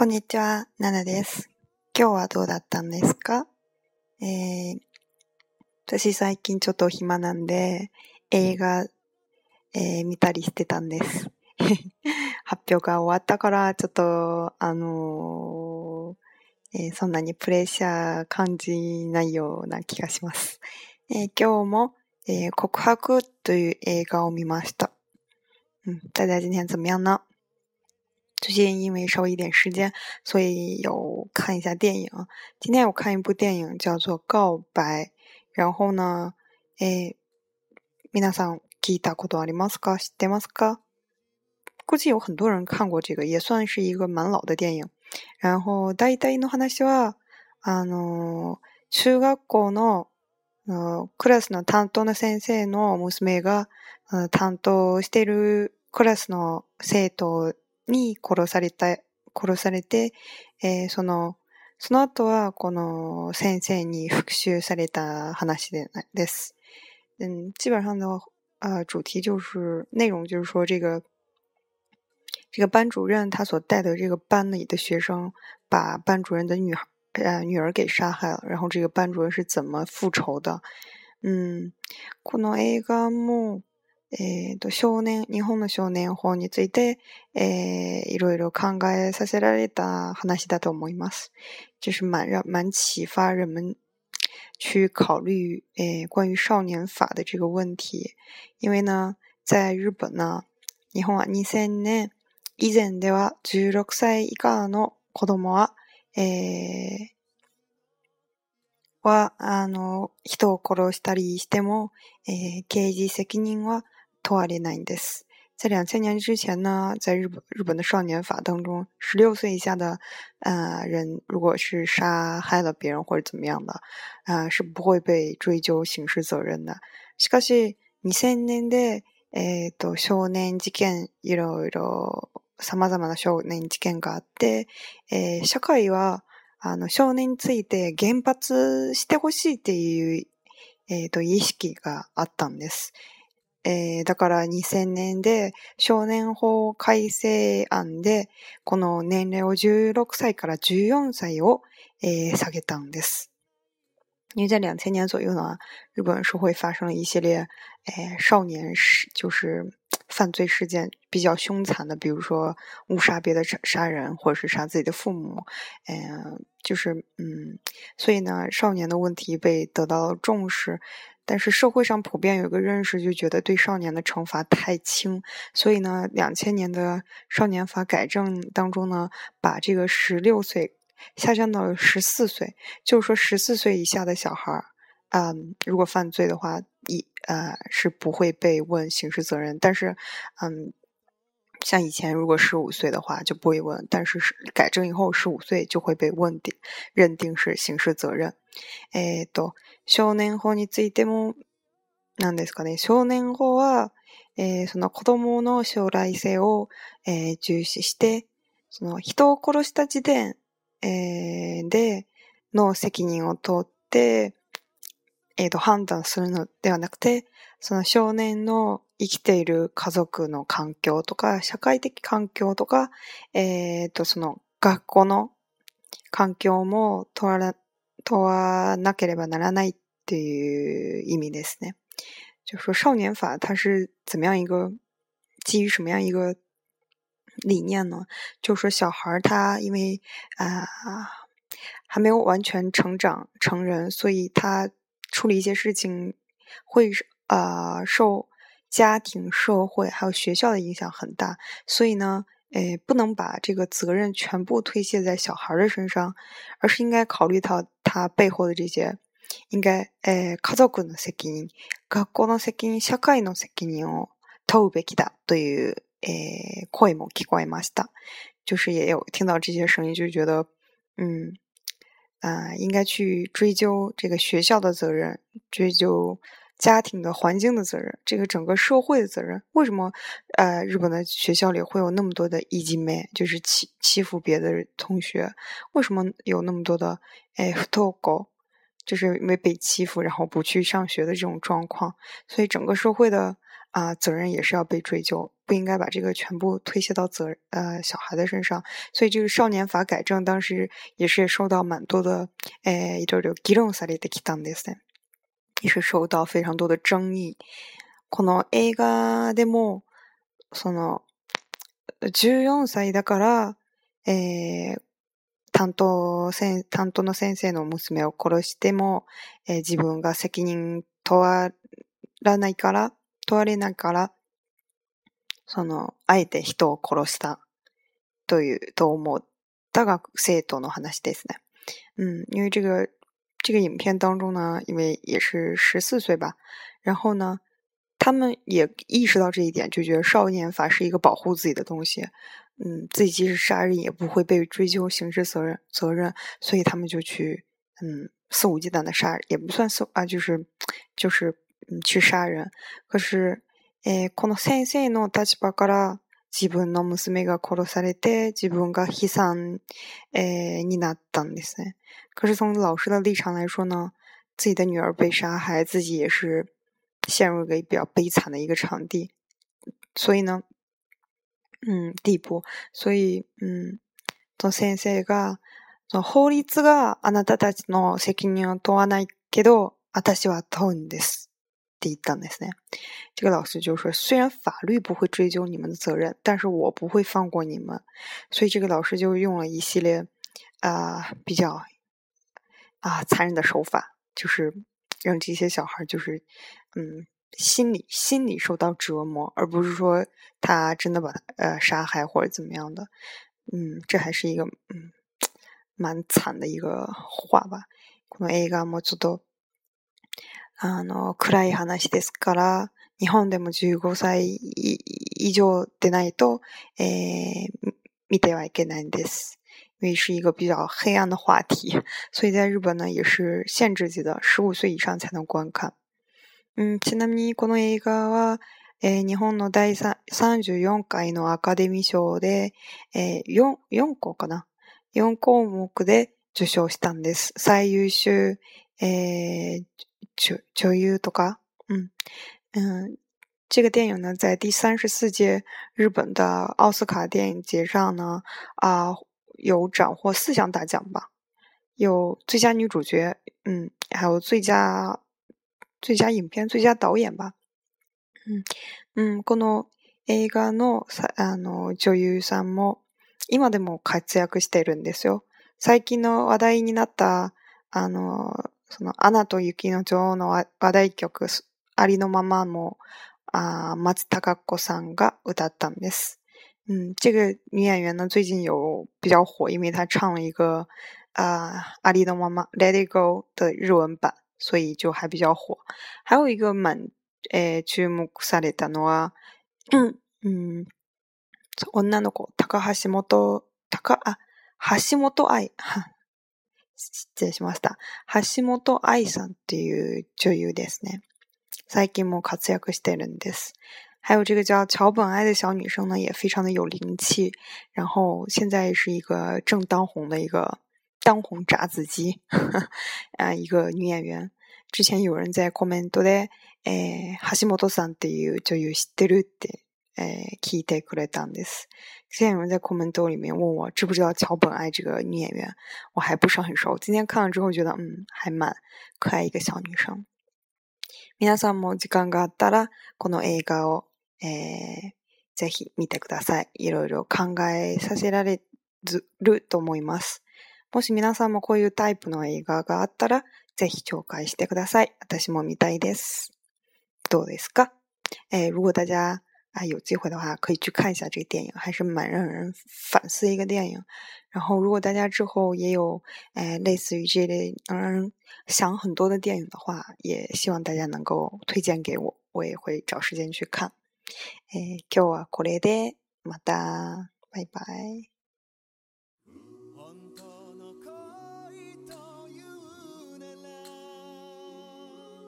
こんにちは、ナナです。今日はどうだったんですか？えー、私最近ちょっと暇なんで、映画、えー、見たりしてたんです。発表が終わったから、ちょっと、あのー、えー、そんなにプレッシャー感じないような気がします。えー、今日も、えー、告白という映画を見ました。嗯，大家今天怎么样呢？最近因为稍微一点时间，所以有看一下电影。今天我看一部电影叫做《告白》，然后呢，诶，皆さん聞いたことありますか？知ってますか？估计有很多人看过这个，也算是一个蛮老的电影。然后大体の話は、あの中学校のクラスの担当の先生の娘が担当しているクラスの生徒に殺された、殺されて、えー、その、その後はこの先生に復讐された話でです。嗯，基本上的呃主题就是内容就是说这个这个班主任他所带的这个班里的学生把班主任的女孩呃女儿给杀害了，然后这个班主任是怎么复仇的？嗯，この映画も えっ、ー、と、少年、日本の少年法について、えー、いろいろ考えさせられた話だと思います。就是蛮让蛮启发人们去考虑，诶、关于少年法的这个问题。因为呢，在日本呢，日本は2000年以前では16歳以下の子供は、えー、は、あの、人を殺したりしても、えー、刑事責任は托瓦列南的，在两千年之前呢，在日本日本的少年法当中，十六岁以下的呃人，如果是杀害了别人或者怎么样的，啊，是不会被追究刑事责任的。しかし、二千年でえっと少年事件いろいろさまざまな少年事件があって、え社会はあの少年について原発してほしいっていうえっと意識があったんです。えー、だから2000年で少年法改正案で、この年齢を16歳から14歳を、えー、下げたんです。因为在两千年左右呢，日本社会发生了一系列，诶，少年事，就是犯罪事件比较凶残的，比如说误杀别的杀人，或者是杀自己的父母，嗯，就是嗯，所以呢，少年的问题被得到了重视。 但是社会上普遍有个认识，就觉得对少年的惩罚太轻，所以呢，两千年的少年法改正当中呢，把这个十六岁下降到了十四岁，就是说十四岁以下的小孩儿，嗯，如果犯罪的话，一呃是不会被问刑事责任，但是，嗯，像以前如果十五岁的话就不会问，但是改正以后十五岁就会被问定认定是刑事责任，哎，都。少年法についても、何ですかね、少年法は、えー、その子供の将来性を、えー、重視して、その人を殺した時点、えー、での責任を取って、えー、と判断するのではなくて、その少年の生きている家族の環境とか、社会的環境とか、えー、とその学校の環境も問わ問わなければならないっていう意味ですね。就说少年法它是怎么样一个基于什么样一个理念呢？就说小孩他因为啊还没有完全成长成人，所以他处理一些事情会啊受家庭、社会还有学校的影响很大，所以呢。诶，不能把这个责任全部推卸在小孩的身上，而是应该考虑到他背后的这些，应该诶，家族の責任、学校の責任、社会の責任を問うべきだという诶声も聞こえました。就是也有听到这些声音，就觉得嗯啊，应该去追究这个学校的责任，追究。 家庭的环境的责任，这个整个社会的责任，为什么呃日本的学校里会有那么多的一级妹，就是欺欺负别的同学？为什么有那么多的哎不透狗，就是因为被欺负然后不去上学的这种状况？所以整个社会的 啊，责任也是要被追究，不应该把这个全部推卸到责呃小孩的身上。所以这个少年法改正当时也是受到蛮多的诶，这个議論されてきたんですね。 也是受到非常多的争议。この映画でもその14歳だから、えー、担当せ担当の先生の娘を殺しても、えー、自分が責任問わらないから、問われないから、その、あえて人を殺したという、と思ったが生徒の話ですね。嗯，因为这个这个影片当中呢，因为也是十四岁吧，然后呢，他们也意识到这一点，就觉得少年法是一个保护自己的东西。嗯，自己即使杀人也不会被追究刑事责任责任，所以他们就去嗯肆无忌惮的杀，也不算肆啊，就是就是嗯去杀人。可是，えこの先生の立場から 自分の娘が殺されて自分が悲惨えになったんですね。可是从老师的立场来说呢，自己的女儿被杀害，自己也是陷入一个比较悲惨的一个场地，所以呢。うん、ディープそういう、うん、先生が、その法律があなたたちの責任を問わないけど、私は問うんです。って言ったんですね。这个老师就说，虽然法律不会追究你们的责任，但是我不会放过你们。所以这个老师就用了一系列啊、呃、比较啊残忍的手法，就是让这些小孩就是嗯心理心理受到折磨，而不是说他真的把他呃杀害或者怎么样的。嗯，这还是一个嗯蛮惨的一个话吧。この映画もちょっと あの暗い話ですから、日本でも15歳以上でないと、えー、見てはいけないんです。因为是一个比较黑暗的话题，所以在日本呢也是限制级的，十五岁以上才能观看。うん、ちなみにこの映画は、えー、日本の第34回のアカデミー賞で、えー、4, 4個かな ?4 項目で受賞したんです。最優秀、えー、女優とか、嗯嗯，这个电影呢，在第三十四届日本的奥斯卡电影节上呢，啊、呃，有斩获四项大奖吧，有最佳女主角，嗯，还有最佳最佳影片、最佳导演吧。うん、うん、この映画のあの女優さんも今でも活躍してるんですよ。最近の話題になった、あの、 その、アナと雪の女王の話題曲、ありのままも、あ松たか子さんが歌ったんです。嗯，这个女演员呢，最近有比较火，因为她唱了一个啊《阿里的妈妈 Let It Go》的日文版。所以就还比较火。还有一个蛮诶注目されたのは、うん、女の子、高橋本、高、あ、橋本愛、失礼しました。橋本愛さんっていう女優ですね。最近も活躍してるんです。还有这个叫桥本爱的小女生呢，也非常的有灵气，然后现在是一个正当红的一个当红炸子鸡，啊，一个女演员。之前有人在コメントで、えー、橋本さんっていう女優知ってるって、え、聞いてくれたんです。现在有人在コメント里面问我知不知道桥本爱这个女演员，我还不是很熟。今天看了之后觉得，嗯，还蛮可爱一个小女生。皆さんも時間があったら、この映画を、えー、ぜひ見てください。いろいろ考えさせられると思います。もし皆さんもこういうタイプの映画があったら、ぜひ紹介してください。私も見たいです。どうですか？哎，如果大家啊有机会的话，可以去看一下这个电影，还是蛮让人反思一个电影。然后，如果大家之后也有哎类似于这类能让人想很多的电影的话，也希望大家能够推荐给我，我也会找时间去看。え今日はこれでまたバイバイ。